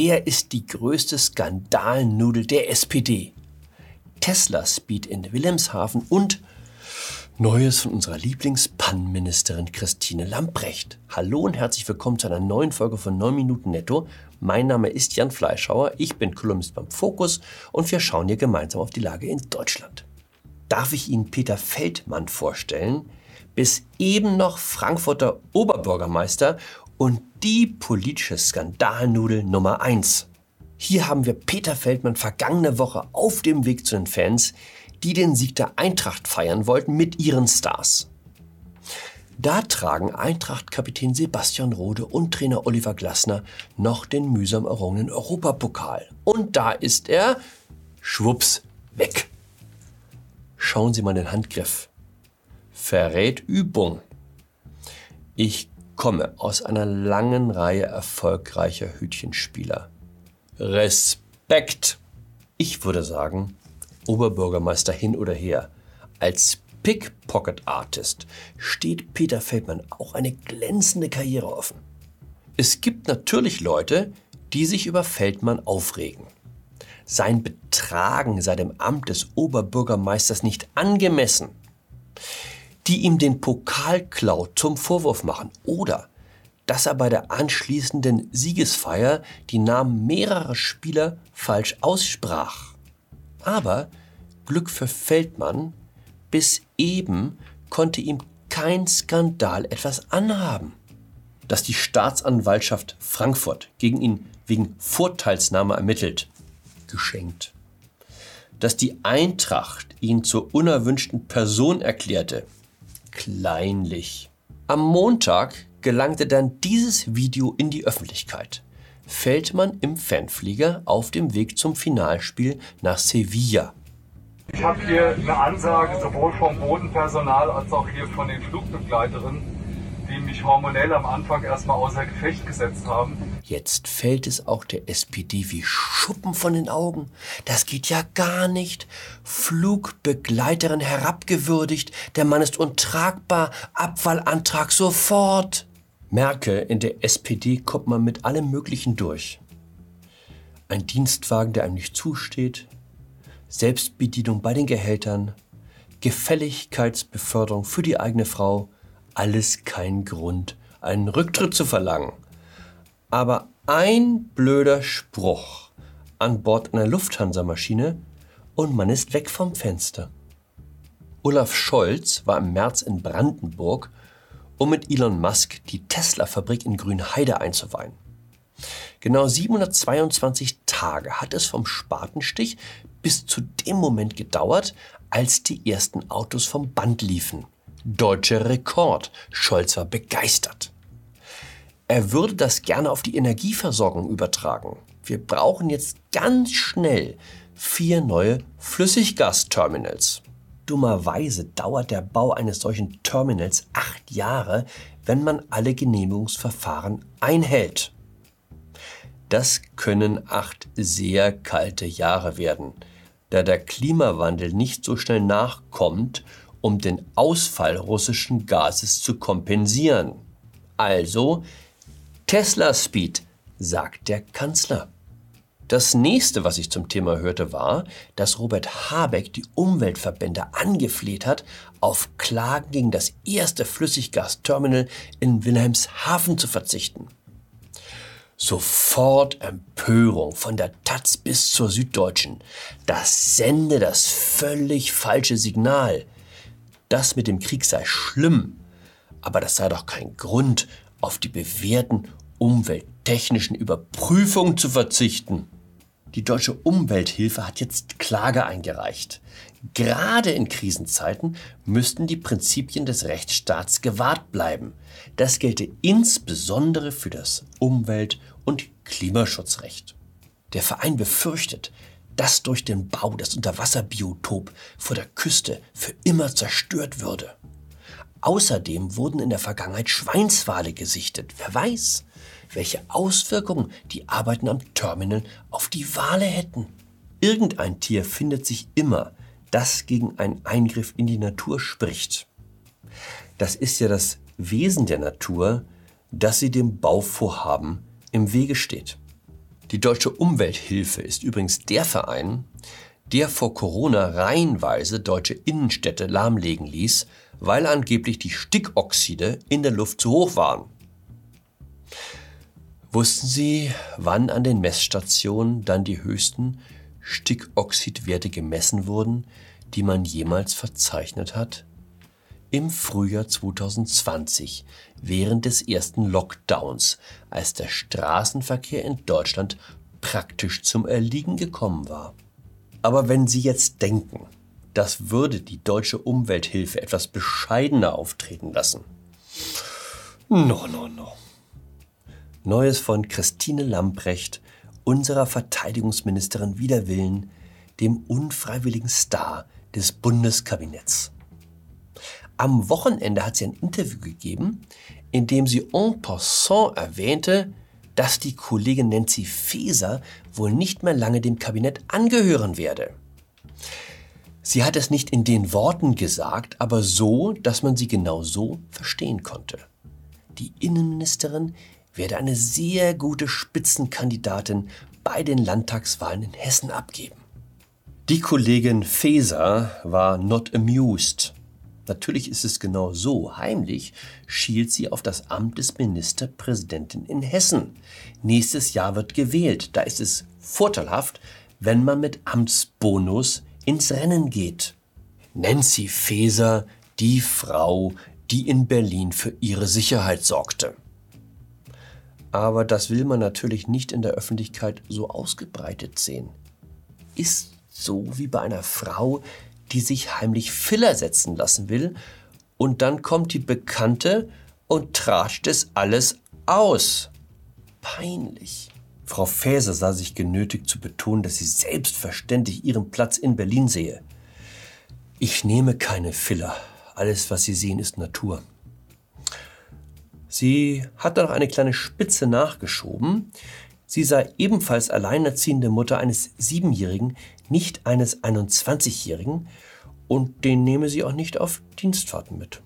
Wer ist die größte Skandalnudel der SPD? Tesla Speed in Wilhelmshaven und Neues von unserer Lieblingspannenministerin Christine Lamprecht. Hallo und herzlich willkommen zu einer neuen Folge von 9 Minuten Netto. Mein Name ist Jan Fleischhauer, ich bin Kolumnist beim Fokus und wir schauen hier gemeinsam auf die Lage in Deutschland. Darf ich Ihnen Peter Feldmann vorstellen? Bis eben noch Frankfurter Oberbürgermeister und die politische Skandalnudel Nummer 1. Hier haben wir Peter Feldmann vergangene Woche auf dem Weg zu den Fans, die den Sieg der Eintracht feiern wollten mit ihren Stars. Da tragen Eintracht-Kapitän Sebastian Rode und Trainer Oliver Glasner noch den mühsam errungenen Europapokal. Und da ist er, schwupps, weg. Schauen Sie mal den Handgriff. Verrät Übung. Ich komme aus einer langen Reihe erfolgreicher Hütchenspieler. Respekt! Ich würde sagen, Oberbürgermeister hin oder her. Als Pickpocket Artist steht Peter Feldmann auch eine glänzende Karriere offen. Es gibt natürlich Leute, die sich über Feldmann aufregen. Sein Betragen sei dem Amt des Oberbürgermeisters nicht angemessen. Die ihm den Pokalklau zum Vorwurf machen oder dass er bei der anschließenden Siegesfeier die Namen mehrerer Spieler falsch aussprach. Aber Glück für Feldmann, bis eben konnte ihm kein Skandal etwas anhaben. Dass die Staatsanwaltschaft Frankfurt gegen ihn wegen Vorteilsnahme ermittelt, geschenkt. Dass die Eintracht ihn zur unerwünschten Person erklärte, kleinlich. Am Montag gelangte dann dieses Video in die Öffentlichkeit. Feldmann im Fanflieger auf dem Weg zum Finalspiel nach Sevilla. Ich habe hier eine Ansage sowohl vom Bodenpersonal als auch hier von den Flugbegleiterinnen, die mich hormonell am Anfang erstmal außer Gefecht gesetzt haben. Jetzt fällt es auch der SPD wie Schuppen von den Augen. Das geht ja gar nicht. Flugbegleiterin herabgewürdigt, der Mann ist untragbar, Abwahlantrag sofort. Merke, in der SPD kommt man mit allem Möglichen durch. Ein Dienstwagen, der einem nicht zusteht, Selbstbedienung bei den Gehältern, Gefälligkeitsbeförderung für die eigene Frau, alles kein Grund, einen Rücktritt zu verlangen. Aber ein blöder Spruch an Bord einer Lufthansa-Maschine und man ist weg vom Fenster. Olaf Scholz war im März in Brandenburg um mit Elon Musk die Tesla-Fabrik in Grünheide einzuweihen. Genau 722 Tage hat es vom Spatenstich bis zu dem Moment gedauert, als die ersten Autos vom Band liefen. Deutscher Rekord. Scholz war begeistert. Er würde das gerne auf die Energieversorgung übertragen. Wir brauchen jetzt ganz schnell vier neue Flüssiggasterminals. Dummerweise dauert der Bau eines solchen Terminals acht Jahre, wenn man alle Genehmigungsverfahren einhält. Das können acht sehr kalte Jahre werden, da der Klimawandel nicht so schnell nachkommt, um den Ausfall russischen Gases zu kompensieren. Also Tesla Speed, sagt der Kanzler. Das nächste, was ich zum Thema hörte, war, dass Robert Habeck die Umweltverbände angefleht hat, auf Klagen gegen das erste Flüssiggasterminal in Wilhelmshaven zu verzichten. Sofort Empörung von der Taz bis zur Süddeutschen. Das sende das völlig falsche Signal. Das mit dem Krieg sei schlimm, aber das sei doch kein Grund, auf die bewährten umwelttechnischen Überprüfungen zu verzichten. Die deutsche Umwelthilfe hat jetzt Klage eingereicht. Gerade in Krisenzeiten müssten die Prinzipien des Rechtsstaats gewahrt bleiben. Das gelte insbesondere für das Umwelt- und Klimaschutzrecht. Der Verein befürchtet, dass durch den Bau das Unterwasserbiotop vor der Küste für immer zerstört würde. Außerdem wurden in der Vergangenheit Schweinswale gesichtet. Wer weiß, welche Auswirkungen die Arbeiten am Terminal auf die Wale hätten. Irgendein Tier findet sich immer, das gegen einen Eingriff in die Natur spricht. Das ist ja das Wesen der Natur, dass sie dem Bauvorhaben im Wege steht. Die Deutsche Umwelthilfe ist übrigens der Verein, der vor Corona reihenweise deutsche Innenstädte lahmlegen ließ, weil angeblich die Stickoxide in der Luft zu hoch waren. Wussten Sie, wann an den Messstationen dann die höchsten Stickoxidwerte gemessen wurden, die man jemals verzeichnet hat? Im Frühjahr 2020, während des ersten Lockdowns, als der Straßenverkehr in Deutschland praktisch zum Erliegen gekommen war. Aber wenn Sie jetzt denken, das würde die deutsche Umwelthilfe etwas bescheidener auftreten lassen. No, no, no. Neues von Christine Lamprecht, unserer Verteidigungsministerin wider Willen, dem unfreiwilligen Star des Bundeskabinetts. Am Wochenende hat sie ein Interview gegeben, in dem sie en passant erwähnte, dass die Kollegin Nancy Faeser wohl nicht mehr lange dem Kabinett angehören werde. Sie hat es nicht in den Worten gesagt, aber so, dass man sie genau so verstehen konnte. Die Innenministerin werde eine sehr gute Spitzenkandidatin bei den Landtagswahlen in Hessen abgeben. Die Kollegin Faeser war not amused Natürlich ist es genau so. Heimlich schielt sie auf das Amt des Ministerpräsidenten in Hessen. Nächstes Jahr wird gewählt. Da ist es vorteilhaft, wenn man mit Amtsbonus ins Rennen geht. Nancy Faeser, die Frau, die in Berlin für ihre Sicherheit sorgte. Aber das will man natürlich nicht in der Öffentlichkeit so ausgebreitet sehen. Ist so wie bei einer Frau, die sich heimlich Filler setzen lassen will, und dann kommt die Bekannte und trascht es alles aus. Peinlich. Frau Faeser sah sich genötigt zu betonen, dass sie selbstverständlich ihren Platz in Berlin sehe. Ich nehme keine Filler. Alles, was Sie sehen, ist Natur. Sie hat noch eine kleine Spitze nachgeschoben. Sie sei ebenfalls alleinerziehende Mutter eines Siebenjährigen, nicht eines 21-Jährigen, und den nehme sie auch nicht auf Dienstfahrten mit.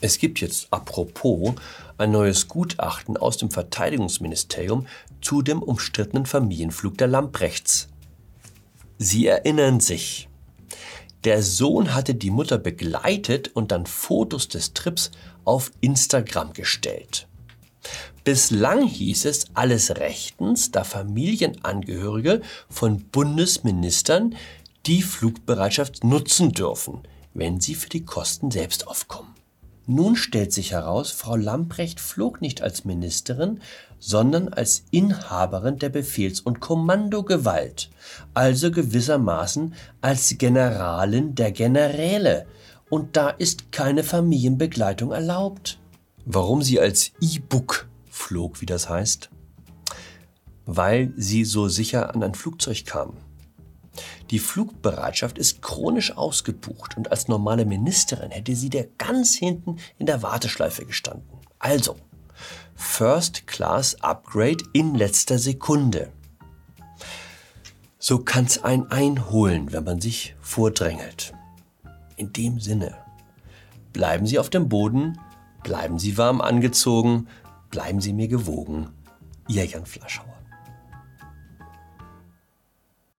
Es gibt jetzt apropos ein neues Gutachten aus dem Verteidigungsministerium zu dem umstrittenen Familienflug der Lamprechts. Sie erinnern sich. Der Sohn hatte die Mutter begleitet und dann Fotos des Trips auf Instagram gestellt. Bislang hieß es alles rechtens, da Familienangehörige von Bundesministern die Flugbereitschaft nutzen dürfen, wenn sie für die Kosten selbst aufkommen. Nun stellt sich heraus, Frau Lamprecht flog nicht als Ministerin, sondern als Inhaberin der Befehls- und Kommandogewalt, also gewissermaßen als Generalin der Generäle, und da ist keine Familienbegleitung erlaubt. Warum sie als E-Book flog, wie das heißt? Weil sie so sicher an ein Flugzeug kam. Die Flugbereitschaft ist chronisch ausgebucht und als normale Ministerin hätte sie der ganz hinten in der Warteschleife gestanden. Also, First Class Upgrade in letzter Sekunde. So kann's ein einholen, wenn man sich vordrängelt. In dem Sinne, bleiben Sie auf dem Boden, Bleiben Sie warm angezogen, bleiben Sie mir gewogen. Ihr Jan Flaschauer.